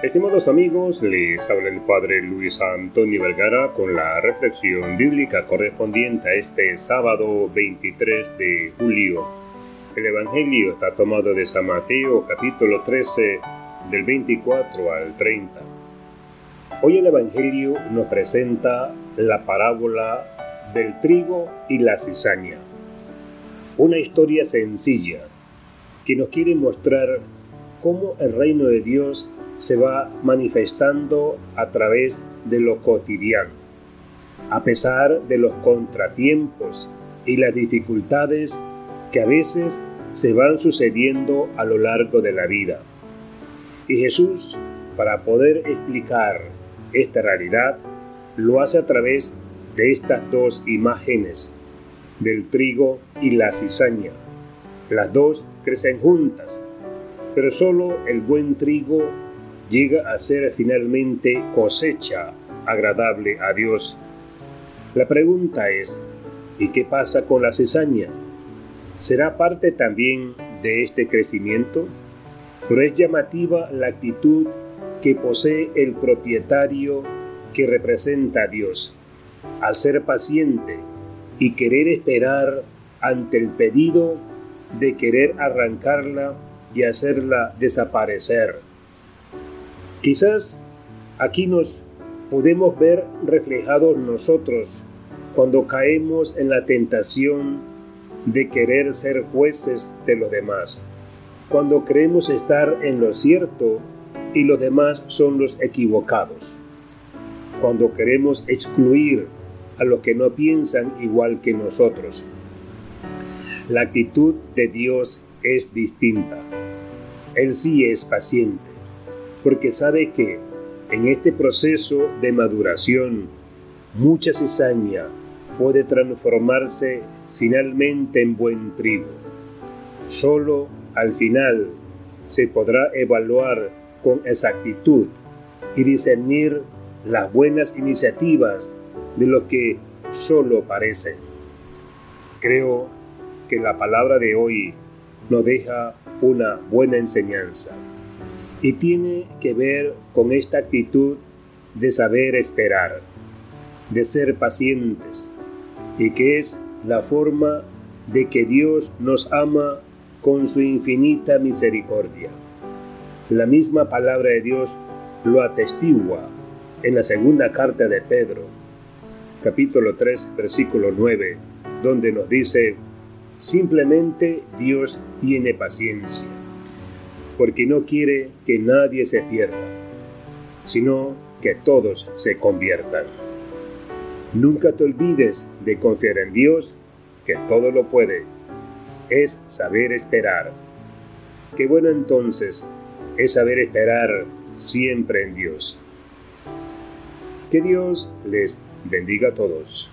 Estimados amigos, les habla el Padre Luis Antonio Vergara con la reflexión bíblica correspondiente a este sábado 23 de julio. El Evangelio está tomado de San Mateo capítulo 13 del 24 al 30. Hoy el Evangelio nos presenta la parábola del trigo y la cizaña. Una historia sencilla que nos quiere mostrar cómo el reino de Dios se va manifestando a través de lo cotidiano. A pesar de los contratiempos y las dificultades que a veces se van sucediendo a lo largo de la vida. Y Jesús, para poder explicar esta realidad, lo hace a través de estas dos imágenes, del trigo y la cizaña. Las dos crecen juntas, pero solo el buen trigo llega a ser finalmente cosecha agradable a Dios. La pregunta es, ¿y qué pasa con la cizaña? ¿Será parte también de este crecimiento? Pero es llamativa la actitud que posee el propietario que representa a Dios, al ser paciente y querer esperar ante el pedido de querer arrancarla y hacerla desaparecer. Quizás aquí nos podemos ver reflejados nosotros cuando caemos en la tentación de querer ser jueces de los demás, cuando creemos estar en lo cierto y los demás son los equivocados, cuando queremos excluir a los que no piensan igual que nosotros. La actitud de Dios es distinta. Él sí es paciente porque sabe que en este proceso de maduración mucha cizaña puede transformarse finalmente en buen trigo. Solo al final se podrá evaluar con exactitud y discernir las buenas iniciativas de lo que solo parecen. Creo que la palabra de hoy nos deja una buena enseñanza y tiene que ver con esta actitud de saber esperar, de ser pacientes, y que es la forma de que Dios nos ama con su infinita misericordia. La misma palabra de Dios lo atestigua en la segunda carta de Pedro, capítulo 3, versículo 9, donde nos dice, simplemente Dios tiene paciencia porque no quiere que nadie se pierda, sino que todos se conviertan. Nunca te olvides de confiar en Dios, que todo lo puede. Es saber esperar. Qué bueno entonces es saber esperar siempre en Dios. Que Dios les bendiga a todos.